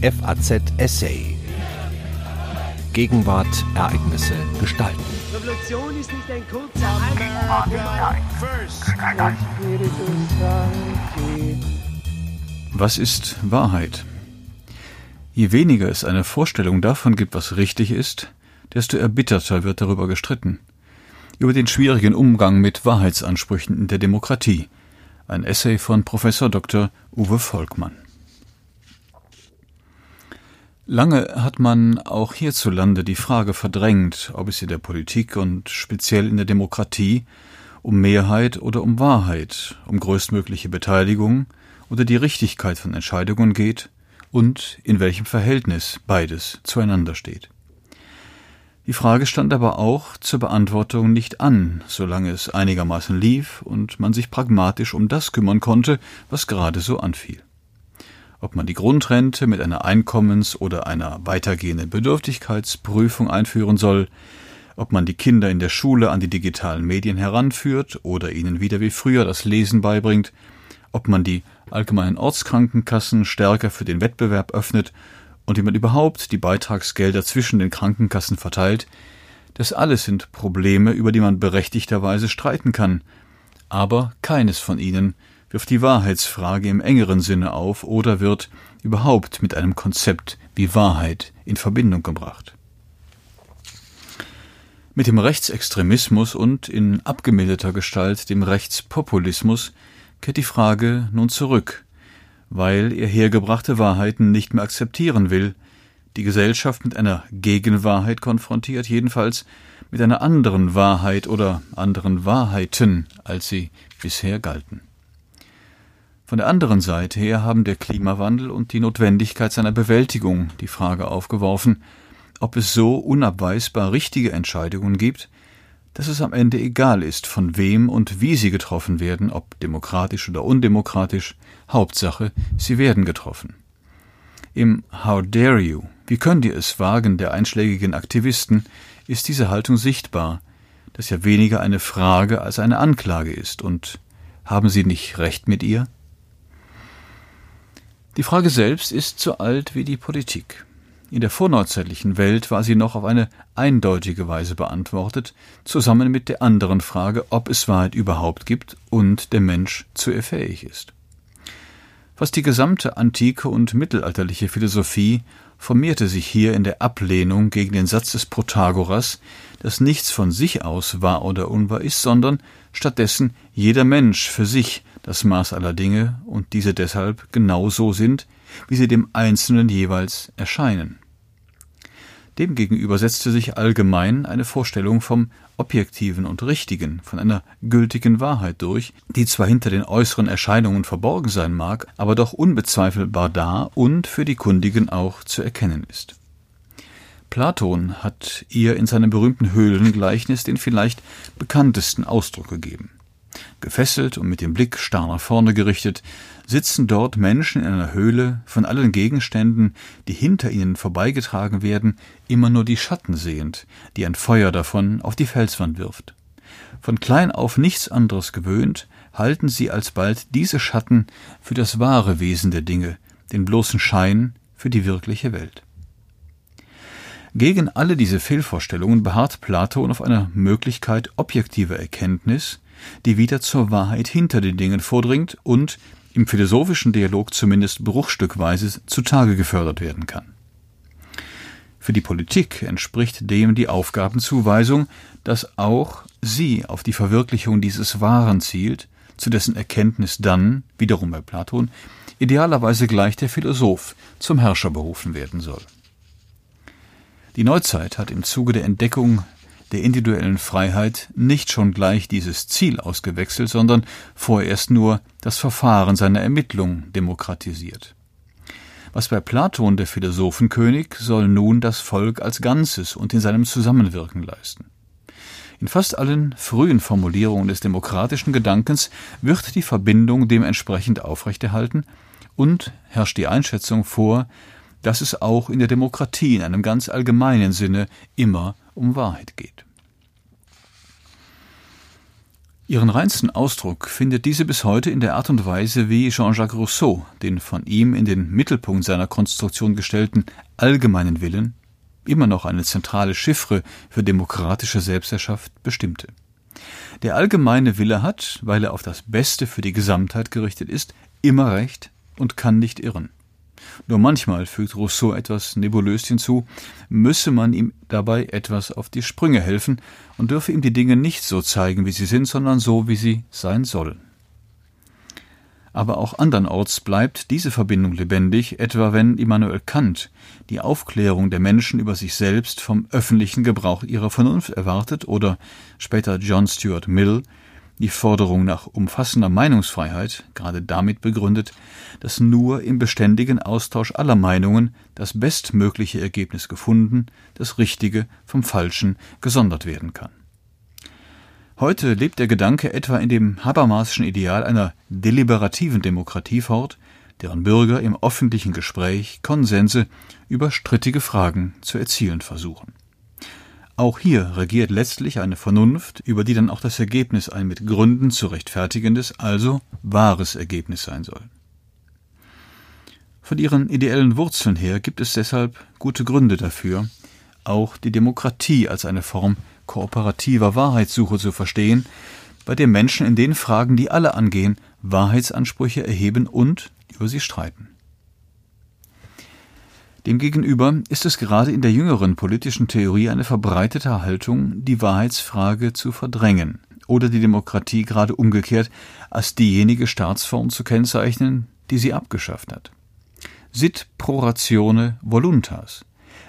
FAZ Essay. Gegenwart, Ereignisse, Gestalten. Revolution ist nicht ein kurzer Was ist Wahrheit? Je weniger es eine Vorstellung davon gibt, was richtig ist, desto erbitterter wird darüber gestritten. Über den schwierigen Umgang mit Wahrheitsansprüchen in der Demokratie. Ein Essay von Professor Dr. Uwe Volkmann. Lange hat man auch hierzulande die Frage verdrängt, ob es in der Politik und speziell in der Demokratie um Mehrheit oder um Wahrheit, um größtmögliche Beteiligung oder die Richtigkeit von Entscheidungen geht und in welchem Verhältnis beides zueinander steht. Die Frage stand aber auch zur Beantwortung nicht an, solange es einigermaßen lief und man sich pragmatisch um das kümmern konnte, was gerade so anfiel ob man die Grundrente mit einer Einkommens- oder einer weitergehenden Bedürftigkeitsprüfung einführen soll, ob man die Kinder in der Schule an die digitalen Medien heranführt oder ihnen wieder wie früher das Lesen beibringt, ob man die allgemeinen Ortskrankenkassen stärker für den Wettbewerb öffnet und wie man überhaupt die Beitragsgelder zwischen den Krankenkassen verteilt, das alles sind Probleme, über die man berechtigterweise streiten kann, aber keines von ihnen wirft die Wahrheitsfrage im engeren Sinne auf oder wird überhaupt mit einem Konzept wie Wahrheit in Verbindung gebracht. Mit dem Rechtsextremismus und in abgemilderter Gestalt dem Rechtspopulismus kehrt die Frage nun zurück, weil er hergebrachte Wahrheiten nicht mehr akzeptieren will, die Gesellschaft mit einer Gegenwahrheit konfrontiert, jedenfalls mit einer anderen Wahrheit oder anderen Wahrheiten, als sie bisher galten. Von der anderen Seite her haben der Klimawandel und die Notwendigkeit seiner Bewältigung die Frage aufgeworfen, ob es so unabweisbar richtige Entscheidungen gibt, dass es am Ende egal ist, von wem und wie sie getroffen werden, ob demokratisch oder undemokratisch, Hauptsache, sie werden getroffen. Im How dare you, wie könnt ihr es wagen der einschlägigen Aktivisten, ist diese Haltung sichtbar, das ja weniger eine Frage als eine Anklage ist, und haben sie nicht recht mit ihr? Die Frage selbst ist so alt wie die Politik. In der vorneuzeitlichen Welt war sie noch auf eine eindeutige Weise beantwortet, zusammen mit der anderen Frage, ob es Wahrheit überhaupt gibt und der Mensch zu ihr fähig ist. Fast die gesamte antike und mittelalterliche Philosophie formierte sich hier in der Ablehnung gegen den Satz des Protagoras, dass nichts von sich aus wahr oder unwahr ist, sondern stattdessen jeder Mensch für sich das Maß aller Dinge und diese deshalb genau so sind, wie sie dem Einzelnen jeweils erscheinen. Demgegenüber setzte sich allgemein eine Vorstellung vom Objektiven und Richtigen, von einer gültigen Wahrheit durch, die zwar hinter den äußeren Erscheinungen verborgen sein mag, aber doch unbezweifelbar da und für die Kundigen auch zu erkennen ist. Platon hat ihr in seinem berühmten Höhlengleichnis den vielleicht bekanntesten Ausdruck gegeben. Gefesselt und mit dem Blick starr nach vorne gerichtet, sitzen dort Menschen in einer Höhle, von allen Gegenständen, die hinter ihnen vorbeigetragen werden, immer nur die Schatten sehend, die ein Feuer davon auf die Felswand wirft. Von klein auf nichts anderes gewöhnt, halten sie alsbald diese Schatten für das wahre Wesen der Dinge, den bloßen Schein für die wirkliche Welt. Gegen alle diese Fehlvorstellungen beharrt Platon auf einer Möglichkeit objektiver Erkenntnis, die wieder zur Wahrheit hinter den Dingen vordringt und im philosophischen Dialog zumindest bruchstückweise zutage gefördert werden kann. Für die Politik entspricht dem die Aufgabenzuweisung, dass auch sie auf die Verwirklichung dieses Wahren zielt, zu dessen Erkenntnis dann, wiederum bei Platon, idealerweise gleich der Philosoph zum Herrscher berufen werden soll. Die Neuzeit hat im Zuge der Entdeckung der individuellen Freiheit nicht schon gleich dieses Ziel ausgewechselt, sondern vorerst nur das Verfahren seiner Ermittlung demokratisiert. Was bei Platon der Philosophenkönig soll nun das Volk als Ganzes und in seinem Zusammenwirken leisten. In fast allen frühen Formulierungen des demokratischen Gedankens wird die Verbindung dementsprechend aufrechterhalten und herrscht die Einschätzung vor, dass es auch in der Demokratie in einem ganz allgemeinen Sinne immer um Wahrheit geht. Ihren reinsten Ausdruck findet diese bis heute in der Art und Weise, wie Jean-Jacques Rousseau den von ihm in den Mittelpunkt seiner Konstruktion gestellten allgemeinen Willen, immer noch eine zentrale Chiffre für demokratische Selbstherrschaft, bestimmte. Der allgemeine Wille hat, weil er auf das Beste für die Gesamtheit gerichtet ist, immer recht und kann nicht irren. Nur manchmal fügt Rousseau etwas nebulös hinzu, müsse man ihm dabei etwas auf die Sprünge helfen und dürfe ihm die Dinge nicht so zeigen, wie sie sind, sondern so, wie sie sein sollen. Aber auch andernorts bleibt diese Verbindung lebendig, etwa wenn Immanuel Kant die Aufklärung der Menschen über sich selbst vom öffentlichen Gebrauch ihrer Vernunft erwartet oder später John Stuart Mill die Forderung nach umfassender Meinungsfreiheit gerade damit begründet, dass nur im beständigen Austausch aller Meinungen das bestmögliche Ergebnis gefunden, das Richtige vom Falschen gesondert werden kann. Heute lebt der Gedanke etwa in dem Habermaschen Ideal einer deliberativen Demokratie fort, deren Bürger im öffentlichen Gespräch Konsense über strittige Fragen zu erzielen versuchen. Auch hier regiert letztlich eine Vernunft, über die dann auch das Ergebnis ein mit Gründen zu rechtfertigendes, also wahres Ergebnis sein soll. Von ihren ideellen Wurzeln her gibt es deshalb gute Gründe dafür, auch die Demokratie als eine Form kooperativer Wahrheitssuche zu verstehen, bei der Menschen in den Fragen, die alle angehen, Wahrheitsansprüche erheben und über sie streiten. Demgegenüber ist es gerade in der jüngeren politischen Theorie eine verbreitete Haltung, die Wahrheitsfrage zu verdrängen oder die Demokratie gerade umgekehrt als diejenige Staatsform zu kennzeichnen, die sie abgeschafft hat. Sit pro ratione voluntas.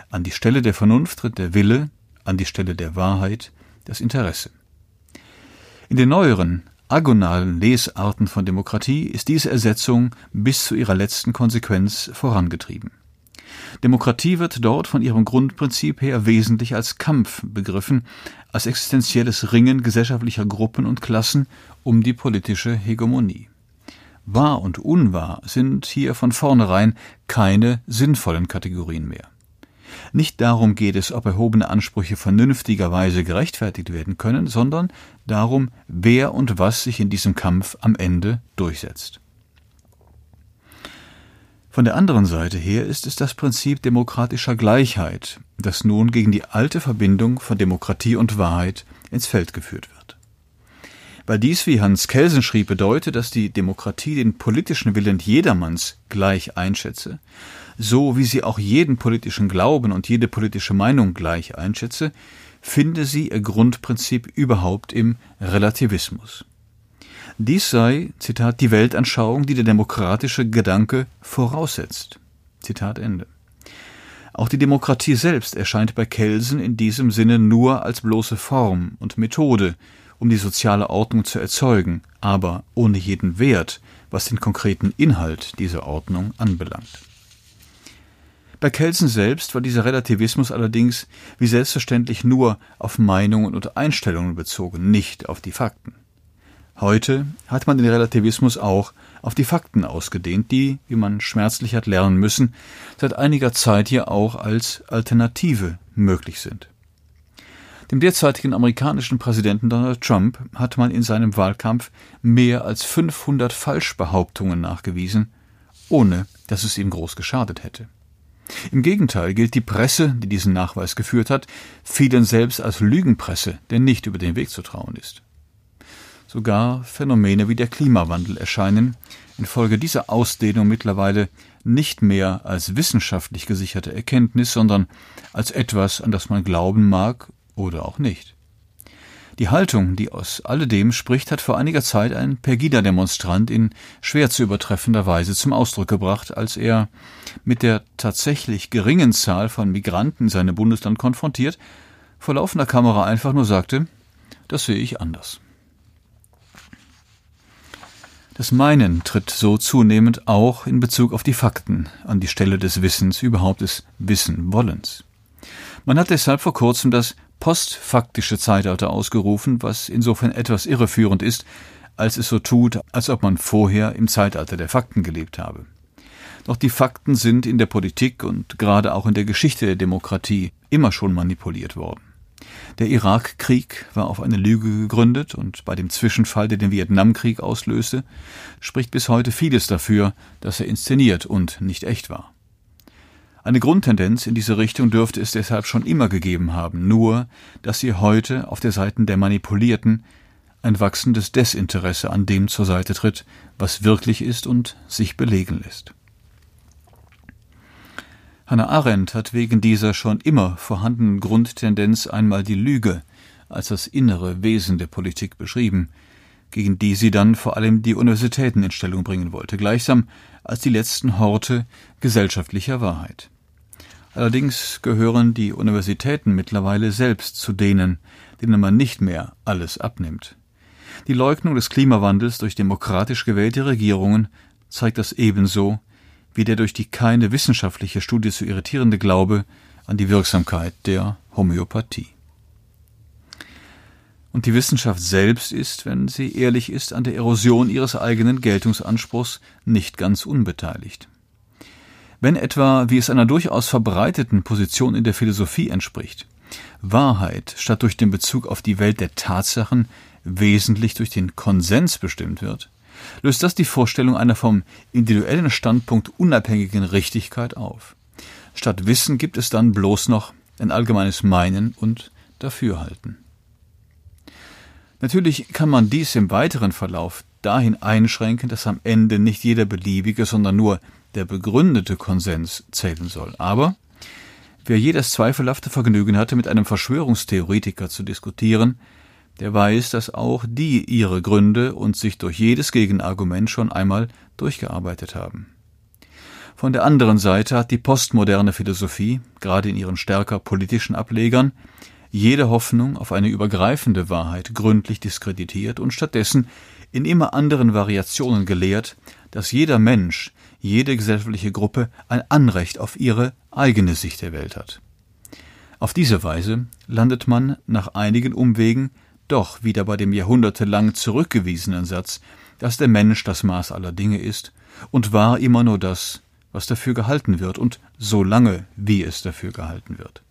An die Stelle der Vernunft tritt der Wille, an die Stelle der Wahrheit das Interesse. In den neueren, agonalen Lesarten von Demokratie ist diese Ersetzung bis zu ihrer letzten Konsequenz vorangetrieben. Demokratie wird dort von ihrem Grundprinzip her wesentlich als Kampf begriffen, als existenzielles Ringen gesellschaftlicher Gruppen und Klassen um die politische Hegemonie. Wahr und unwahr sind hier von vornherein keine sinnvollen Kategorien mehr. Nicht darum geht es, ob erhobene Ansprüche vernünftigerweise gerechtfertigt werden können, sondern darum, wer und was sich in diesem Kampf am Ende durchsetzt. Von der anderen Seite her ist es das Prinzip demokratischer Gleichheit, das nun gegen die alte Verbindung von Demokratie und Wahrheit ins Feld geführt wird. Weil dies, wie Hans Kelsen schrieb, bedeutet, dass die Demokratie den politischen Willen jedermanns gleich einschätze, so wie sie auch jeden politischen Glauben und jede politische Meinung gleich einschätze, finde sie ihr Grundprinzip überhaupt im Relativismus. Dies sei, Zitat, die Weltanschauung, die der demokratische Gedanke voraussetzt. Zitat Ende. Auch die Demokratie selbst erscheint bei Kelsen in diesem Sinne nur als bloße Form und Methode, um die soziale Ordnung zu erzeugen, aber ohne jeden Wert, was den konkreten Inhalt dieser Ordnung anbelangt. Bei Kelsen selbst war dieser Relativismus allerdings wie selbstverständlich nur auf Meinungen und Einstellungen bezogen, nicht auf die Fakten. Heute hat man den Relativismus auch auf die Fakten ausgedehnt, die, wie man schmerzlich hat lernen müssen, seit einiger Zeit hier auch als Alternative möglich sind. Dem derzeitigen amerikanischen Präsidenten Donald Trump hat man in seinem Wahlkampf mehr als 500 Falschbehauptungen nachgewiesen, ohne dass es ihm groß geschadet hätte. Im Gegenteil gilt die Presse, die diesen Nachweis geführt hat, vielen selbst als Lügenpresse, der nicht über den Weg zu trauen ist. Sogar Phänomene wie der Klimawandel erscheinen infolge dieser Ausdehnung mittlerweile nicht mehr als wissenschaftlich gesicherte Erkenntnis, sondern als etwas, an das man glauben mag oder auch nicht. Die Haltung, die aus alledem spricht, hat vor einiger Zeit ein Pegida-Demonstrant in schwer zu übertreffender Weise zum Ausdruck gebracht, als er mit der tatsächlich geringen Zahl von Migranten in seinem Bundesland konfrontiert, vor laufender Kamera einfach nur sagte, das sehe ich anders. Das Meinen tritt so zunehmend auch in Bezug auf die Fakten an die Stelle des Wissens, überhaupt des Wissenwollens. Man hat deshalb vor kurzem das postfaktische Zeitalter ausgerufen, was insofern etwas irreführend ist, als es so tut, als ob man vorher im Zeitalter der Fakten gelebt habe. Doch die Fakten sind in der Politik und gerade auch in der Geschichte der Demokratie immer schon manipuliert worden. Der Irakkrieg war auf eine Lüge gegründet und bei dem Zwischenfall, der den Vietnamkrieg auslöste, spricht bis heute vieles dafür, dass er inszeniert und nicht echt war. Eine Grundtendenz in diese Richtung dürfte es deshalb schon immer gegeben haben, nur dass sie heute auf der Seite der Manipulierten ein wachsendes Desinteresse an dem zur Seite tritt, was wirklich ist und sich belegen lässt. Hannah Arendt hat wegen dieser schon immer vorhandenen Grundtendenz einmal die Lüge als das innere Wesen der Politik beschrieben, gegen die sie dann vor allem die Universitäten in Stellung bringen wollte, gleichsam als die letzten Horte gesellschaftlicher Wahrheit. Allerdings gehören die Universitäten mittlerweile selbst zu denen, denen man nicht mehr alles abnimmt. Die Leugnung des Klimawandels durch demokratisch gewählte Regierungen zeigt das ebenso wie der durch die keine wissenschaftliche Studie zu irritierende Glaube an die Wirksamkeit der Homöopathie. Und die Wissenschaft selbst ist, wenn sie ehrlich ist, an der Erosion ihres eigenen Geltungsanspruchs nicht ganz unbeteiligt. Wenn etwa, wie es einer durchaus verbreiteten Position in der Philosophie entspricht, Wahrheit statt durch den Bezug auf die Welt der Tatsachen wesentlich durch den Konsens bestimmt wird, löst das die Vorstellung einer vom individuellen Standpunkt unabhängigen Richtigkeit auf. Statt Wissen gibt es dann bloß noch ein allgemeines Meinen und Dafürhalten. Natürlich kann man dies im weiteren Verlauf dahin einschränken, dass am Ende nicht jeder beliebige, sondern nur der begründete Konsens zählen soll. Aber wer je das zweifelhafte Vergnügen hatte, mit einem Verschwörungstheoretiker zu diskutieren, der weiß, dass auch die ihre Gründe und sich durch jedes Gegenargument schon einmal durchgearbeitet haben. Von der anderen Seite hat die postmoderne Philosophie, gerade in ihren stärker politischen Ablegern, jede Hoffnung auf eine übergreifende Wahrheit gründlich diskreditiert und stattdessen in immer anderen Variationen gelehrt, dass jeder Mensch, jede gesellschaftliche Gruppe ein Anrecht auf ihre eigene Sicht der Welt hat. Auf diese Weise landet man nach einigen Umwegen doch wieder bei dem jahrhundertelang zurückgewiesenen Satz, dass der Mensch das Maß aller Dinge ist und war immer nur das, was dafür gehalten wird und so lange, wie es dafür gehalten wird.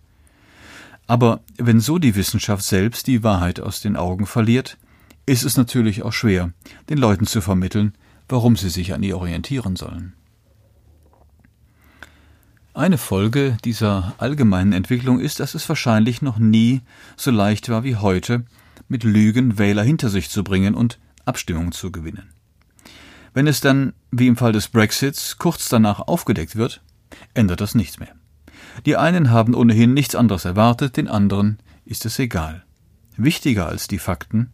Aber wenn so die Wissenschaft selbst die Wahrheit aus den Augen verliert, ist es natürlich auch schwer, den Leuten zu vermitteln, warum sie sich an ihr orientieren sollen. Eine Folge dieser allgemeinen Entwicklung ist, dass es wahrscheinlich noch nie so leicht war wie heute, mit Lügen Wähler hinter sich zu bringen und Abstimmungen zu gewinnen. Wenn es dann, wie im Fall des Brexits, kurz danach aufgedeckt wird, ändert das nichts mehr. Die einen haben ohnehin nichts anderes erwartet, den anderen ist es egal. Wichtiger als die Fakten,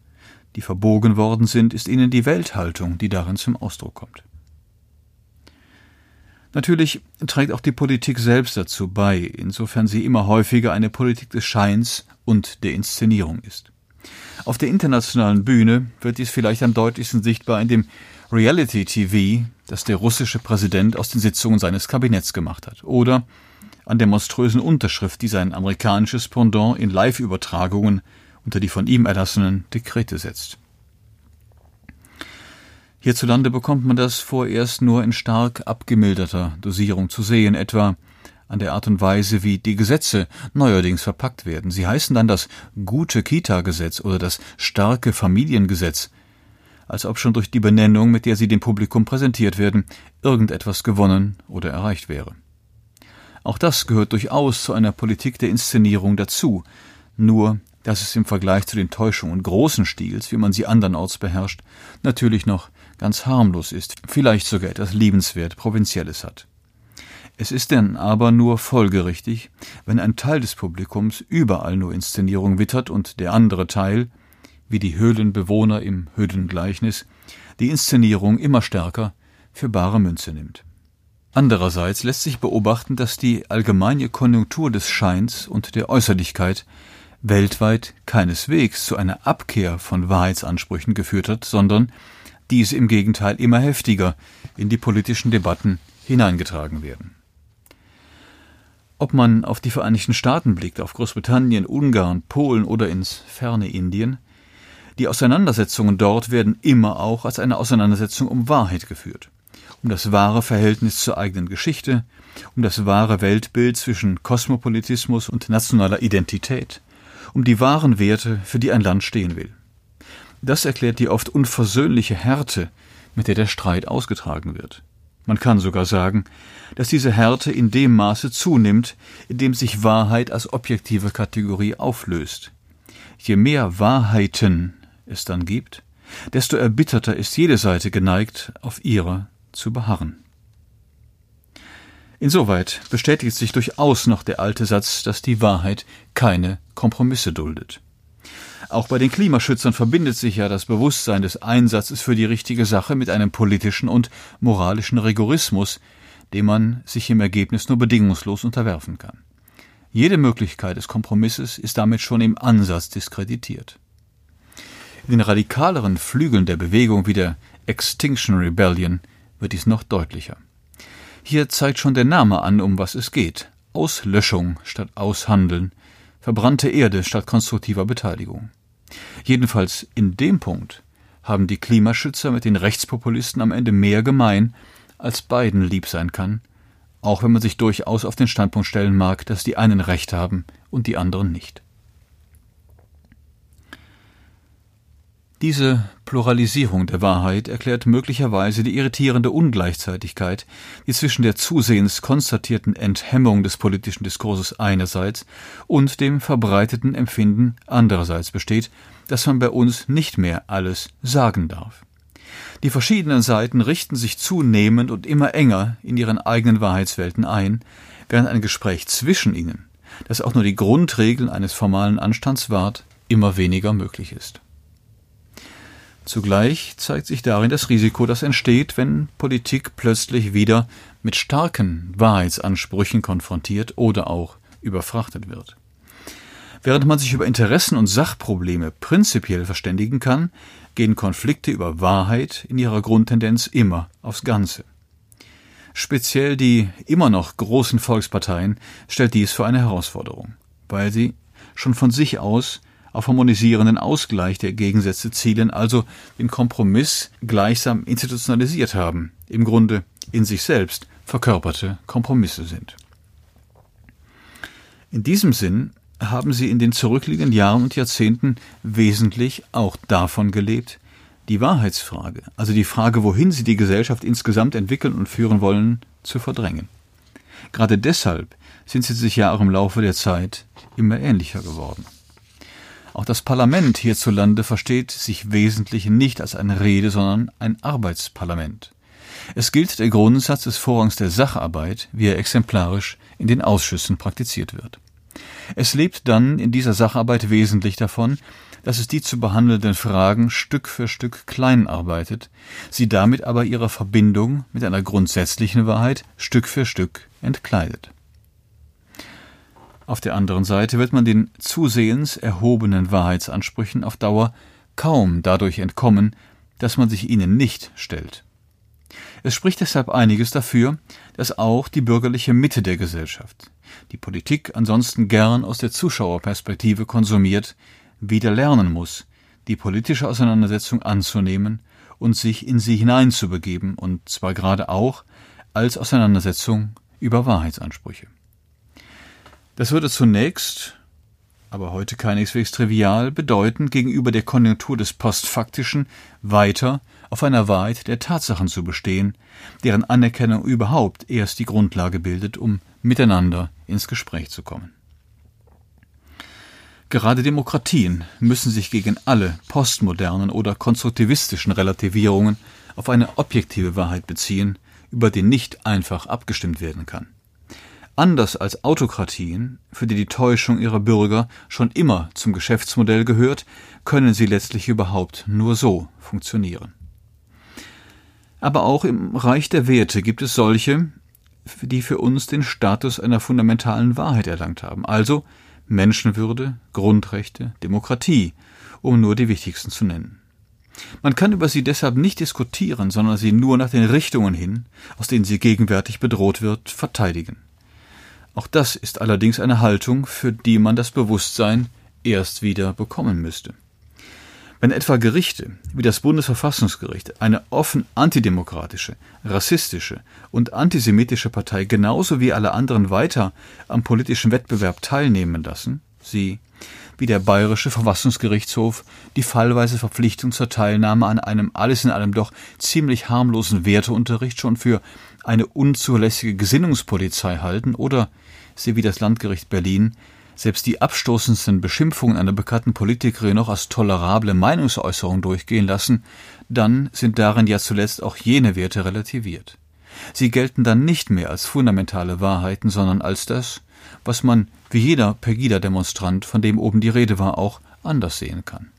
die verbogen worden sind, ist ihnen die Welthaltung, die darin zum Ausdruck kommt. Natürlich trägt auch die Politik selbst dazu bei, insofern sie immer häufiger eine Politik des Scheins und der Inszenierung ist. Auf der internationalen Bühne wird dies vielleicht am deutlichsten sichtbar in dem Reality-TV, das der russische Präsident aus den Sitzungen seines Kabinetts gemacht hat, oder an der monströsen Unterschrift, die sein amerikanisches Pendant in Live-Übertragungen unter die von ihm erlassenen Dekrete setzt. Hierzulande bekommt man das vorerst nur in stark abgemilderter Dosierung zu sehen, etwa an der Art und Weise, wie die Gesetze neuerdings verpackt werden. Sie heißen dann das gute Kita-Gesetz oder das starke Familiengesetz, als ob schon durch die Benennung, mit der sie dem Publikum präsentiert werden, irgendetwas gewonnen oder erreicht wäre. Auch das gehört durchaus zu einer Politik der Inszenierung dazu, nur dass es im Vergleich zu den Täuschungen großen Stils, wie man sie andernorts beherrscht, natürlich noch ganz harmlos ist, vielleicht sogar etwas liebenswert Provinzielles hat. Es ist denn aber nur folgerichtig, wenn ein Teil des Publikums überall nur Inszenierung wittert und der andere Teil, wie die Höhlenbewohner im Höhlengleichnis, die Inszenierung immer stärker für bare Münze nimmt. Andererseits lässt sich beobachten, dass die allgemeine Konjunktur des Scheins und der Äußerlichkeit weltweit keineswegs zu einer Abkehr von Wahrheitsansprüchen geführt hat, sondern diese im Gegenteil immer heftiger in die politischen Debatten hineingetragen werden. Ob man auf die Vereinigten Staaten blickt, auf Großbritannien, Ungarn, Polen oder ins ferne Indien, die Auseinandersetzungen dort werden immer auch als eine Auseinandersetzung um Wahrheit geführt, um das wahre Verhältnis zur eigenen Geschichte, um das wahre Weltbild zwischen Kosmopolitismus und nationaler Identität, um die wahren Werte, für die ein Land stehen will. Das erklärt die oft unversöhnliche Härte, mit der der Streit ausgetragen wird. Man kann sogar sagen, dass diese Härte in dem Maße zunimmt, in dem sich Wahrheit als objektive Kategorie auflöst. Je mehr Wahrheiten es dann gibt, desto erbitterter ist jede Seite geneigt, auf ihrer zu beharren. Insoweit bestätigt sich durchaus noch der alte Satz, dass die Wahrheit keine Kompromisse duldet. Auch bei den Klimaschützern verbindet sich ja das Bewusstsein des Einsatzes für die richtige Sache mit einem politischen und moralischen Rigorismus, dem man sich im Ergebnis nur bedingungslos unterwerfen kann. Jede Möglichkeit des Kompromisses ist damit schon im Ansatz diskreditiert. In den radikaleren Flügeln der Bewegung wie der Extinction Rebellion wird dies noch deutlicher. Hier zeigt schon der Name an, um was es geht. Auslöschung statt Aushandeln, verbrannte Erde statt konstruktiver Beteiligung. Jedenfalls in dem Punkt haben die Klimaschützer mit den Rechtspopulisten am Ende mehr gemein, als beiden lieb sein kann, auch wenn man sich durchaus auf den Standpunkt stellen mag, dass die einen Recht haben und die anderen nicht. Diese Pluralisierung der Wahrheit erklärt möglicherweise die irritierende Ungleichzeitigkeit, die zwischen der zusehends konstatierten Enthemmung des politischen Diskurses einerseits und dem verbreiteten Empfinden andererseits besteht, dass man bei uns nicht mehr alles sagen darf. Die verschiedenen Seiten richten sich zunehmend und immer enger in ihren eigenen Wahrheitswelten ein, während ein Gespräch zwischen ihnen, das auch nur die Grundregeln eines formalen Anstands wahrt, immer weniger möglich ist. Zugleich zeigt sich darin das Risiko, das entsteht, wenn Politik plötzlich wieder mit starken Wahrheitsansprüchen konfrontiert oder auch überfrachtet wird. Während man sich über Interessen und Sachprobleme prinzipiell verständigen kann, gehen Konflikte über Wahrheit in ihrer Grundtendenz immer aufs Ganze. Speziell die immer noch großen Volksparteien stellt dies für eine Herausforderung, weil sie schon von sich aus auf harmonisierenden Ausgleich der Gegensätze zielen, also den Kompromiss gleichsam institutionalisiert haben, im Grunde in sich selbst verkörperte Kompromisse sind. In diesem Sinn haben sie in den zurückliegenden Jahren und Jahrzehnten wesentlich auch davon gelebt, die Wahrheitsfrage, also die Frage, wohin sie die Gesellschaft insgesamt entwickeln und führen wollen, zu verdrängen. Gerade deshalb sind sie sich ja auch im Laufe der Zeit immer ähnlicher geworden. Auch das Parlament hierzulande versteht sich wesentlich nicht als eine Rede, sondern ein Arbeitsparlament. Es gilt der Grundsatz des Vorrangs der Sacharbeit, wie er exemplarisch in den Ausschüssen praktiziert wird. Es lebt dann in dieser Sacharbeit wesentlich davon, dass es die zu behandelnden Fragen Stück für Stück klein arbeitet, sie damit aber ihrer Verbindung mit einer grundsätzlichen Wahrheit Stück für Stück entkleidet. Auf der anderen Seite wird man den zusehends erhobenen Wahrheitsansprüchen auf Dauer kaum dadurch entkommen, dass man sich ihnen nicht stellt. Es spricht deshalb einiges dafür, dass auch die bürgerliche Mitte der Gesellschaft, die Politik ansonsten gern aus der Zuschauerperspektive konsumiert, wieder lernen muss, die politische Auseinandersetzung anzunehmen und sich in sie hineinzubegeben, und zwar gerade auch als Auseinandersetzung über Wahrheitsansprüche. Das würde zunächst, aber heute keineswegs trivial, bedeuten, gegenüber der Konjunktur des Postfaktischen weiter auf einer Wahrheit der Tatsachen zu bestehen, deren Anerkennung überhaupt erst die Grundlage bildet, um miteinander ins Gespräch zu kommen. Gerade Demokratien müssen sich gegen alle postmodernen oder konstruktivistischen Relativierungen auf eine objektive Wahrheit beziehen, über die nicht einfach abgestimmt werden kann. Anders als Autokratien, für die die Täuschung ihrer Bürger schon immer zum Geschäftsmodell gehört, können sie letztlich überhaupt nur so funktionieren. Aber auch im Reich der Werte gibt es solche, die für uns den Status einer fundamentalen Wahrheit erlangt haben, also Menschenwürde, Grundrechte, Demokratie, um nur die wichtigsten zu nennen. Man kann über sie deshalb nicht diskutieren, sondern sie nur nach den Richtungen hin, aus denen sie gegenwärtig bedroht wird, verteidigen. Auch das ist allerdings eine Haltung, für die man das Bewusstsein erst wieder bekommen müsste. Wenn etwa Gerichte wie das Bundesverfassungsgericht eine offen antidemokratische, rassistische und antisemitische Partei genauso wie alle anderen weiter am politischen Wettbewerb teilnehmen lassen, sie wie der Bayerische Verfassungsgerichtshof die fallweise Verpflichtung zur Teilnahme an einem alles in allem doch ziemlich harmlosen Werteunterricht schon für eine unzulässige Gesinnungspolizei halten oder sie wie das Landgericht Berlin selbst die abstoßendsten Beschimpfungen einer bekannten Politikerin noch als tolerable Meinungsäußerung durchgehen lassen, dann sind darin ja zuletzt auch jene Werte relativiert. Sie gelten dann nicht mehr als fundamentale Wahrheiten, sondern als das, was man, wie jeder Pegida-Demonstrant, von dem oben die Rede war, auch anders sehen kann.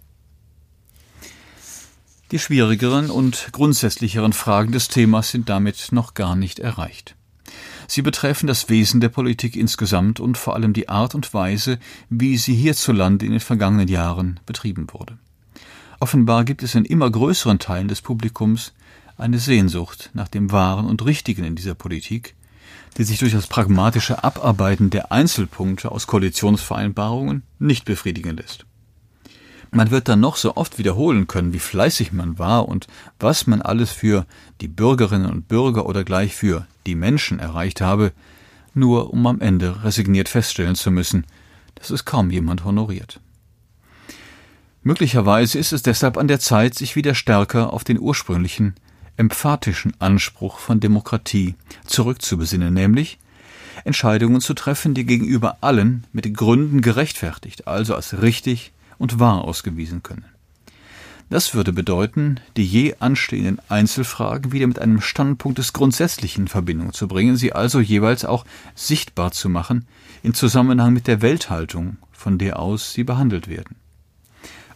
Die schwierigeren und grundsätzlicheren Fragen des Themas sind damit noch gar nicht erreicht. Sie betreffen das Wesen der Politik insgesamt und vor allem die Art und Weise, wie sie hierzulande in den vergangenen Jahren betrieben wurde. Offenbar gibt es in immer größeren Teilen des Publikums eine Sehnsucht nach dem Wahren und Richtigen in dieser Politik, die sich durch das pragmatische Abarbeiten der Einzelpunkte aus Koalitionsvereinbarungen nicht befriedigen lässt. Man wird dann noch so oft wiederholen können, wie fleißig man war und was man alles für die Bürgerinnen und Bürger oder gleich für die Menschen erreicht habe, nur um am Ende resigniert feststellen zu müssen, dass es kaum jemand honoriert. Möglicherweise ist es deshalb an der Zeit, sich wieder stärker auf den ursprünglichen, emphatischen Anspruch von Demokratie zurückzubesinnen, nämlich Entscheidungen zu treffen, die gegenüber allen mit Gründen gerechtfertigt, also als richtig und wahr ausgewiesen können. Das würde bedeuten, die je anstehenden Einzelfragen wieder mit einem Standpunkt des Grundsätzlichen in Verbindung zu bringen, sie also jeweils auch sichtbar zu machen in Zusammenhang mit der Welthaltung, von der aus sie behandelt werden.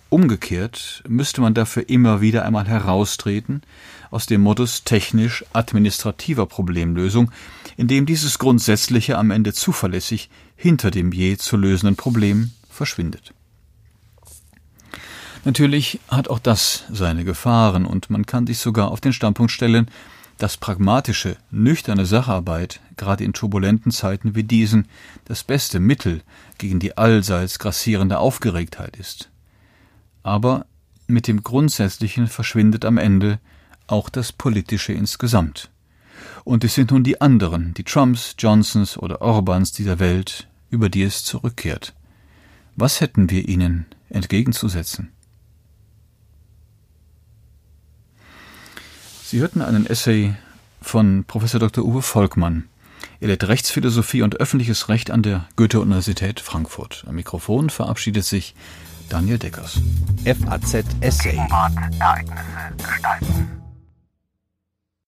Umgekehrt müsste man dafür immer wieder einmal heraustreten aus dem Modus technisch-administrativer Problemlösung, in dem dieses Grundsätzliche am Ende zuverlässig hinter dem je zu lösenden Problem verschwindet. Natürlich hat auch das seine Gefahren und man kann sich sogar auf den Standpunkt stellen, dass pragmatische, nüchterne Sacharbeit gerade in turbulenten Zeiten wie diesen das beste Mittel gegen die allseits grassierende Aufgeregtheit ist. Aber mit dem Grundsätzlichen verschwindet am Ende auch das Politische insgesamt. Und es sind nun die anderen, die Trumps, Johnsons oder Orbans dieser Welt, über die es zurückkehrt. Was hätten wir ihnen entgegenzusetzen? Sie hörten einen Essay von Professor Dr. Uwe Volkmann. Er lehrt Rechtsphilosophie und öffentliches Recht an der Goethe-Universität Frankfurt. Am Mikrofon verabschiedet sich Daniel Deckers. FAZ Essay. Ereignisse gestalten.